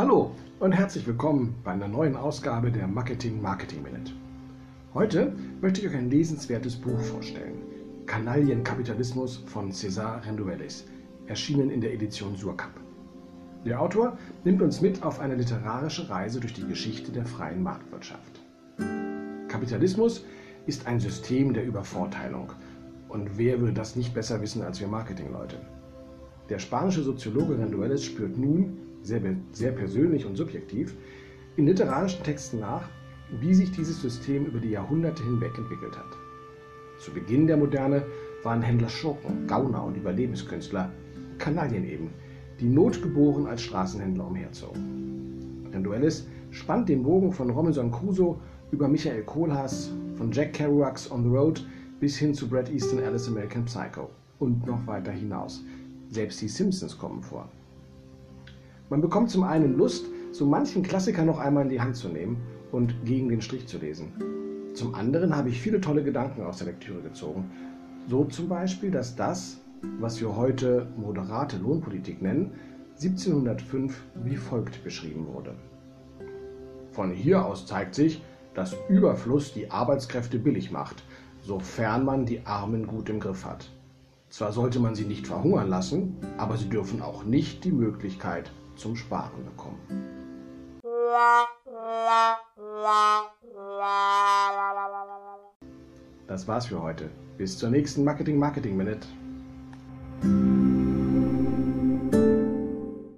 Hallo und herzlich willkommen bei einer neuen Ausgabe der Marketing Marketing Minute. Heute möchte ich euch ein lesenswertes Buch vorstellen. Kanaillenkapitalismus von César Renduelis, erschienen in der Edition Surkamp. Der Autor nimmt uns mit auf eine literarische Reise durch die Geschichte der freien Marktwirtschaft. Kapitalismus ist ein System der Übervorteilung. Und wer würde das nicht besser wissen als wir Marketingleute? Der spanische Soziologe Rendueles spürt nun, sehr, sehr persönlich und subjektiv, in literarischen Texten nach, wie sich dieses System über die Jahrhunderte hinweg entwickelt hat. Zu Beginn der Moderne waren Händler Schurken, Gauner und Überlebenskünstler, Kanaillen eben, die notgeboren als Straßenhändler umherzogen. Renduelis spannt den Bogen von Robinson Crusoe über Michael Kohlhaas, von Jack Kerouacs On the Road bis hin zu Brad Easton Alice American Psycho und noch weiter hinaus. Selbst die Simpsons kommen vor. Man bekommt zum einen Lust, so manchen Klassiker noch einmal in die Hand zu nehmen und gegen den Strich zu lesen. Zum anderen habe ich viele tolle Gedanken aus der Lektüre gezogen. So zum Beispiel, dass das, was wir heute moderate Lohnpolitik nennen, 1705 wie folgt beschrieben wurde. Von hier aus zeigt sich, dass Überfluss die Arbeitskräfte billig macht, sofern man die Armen gut im Griff hat. Zwar sollte man sie nicht verhungern lassen, aber sie dürfen auch nicht die Möglichkeit zum Sparen bekommen. Das war's für heute. Bis zur nächsten Marketing Marketing Minute.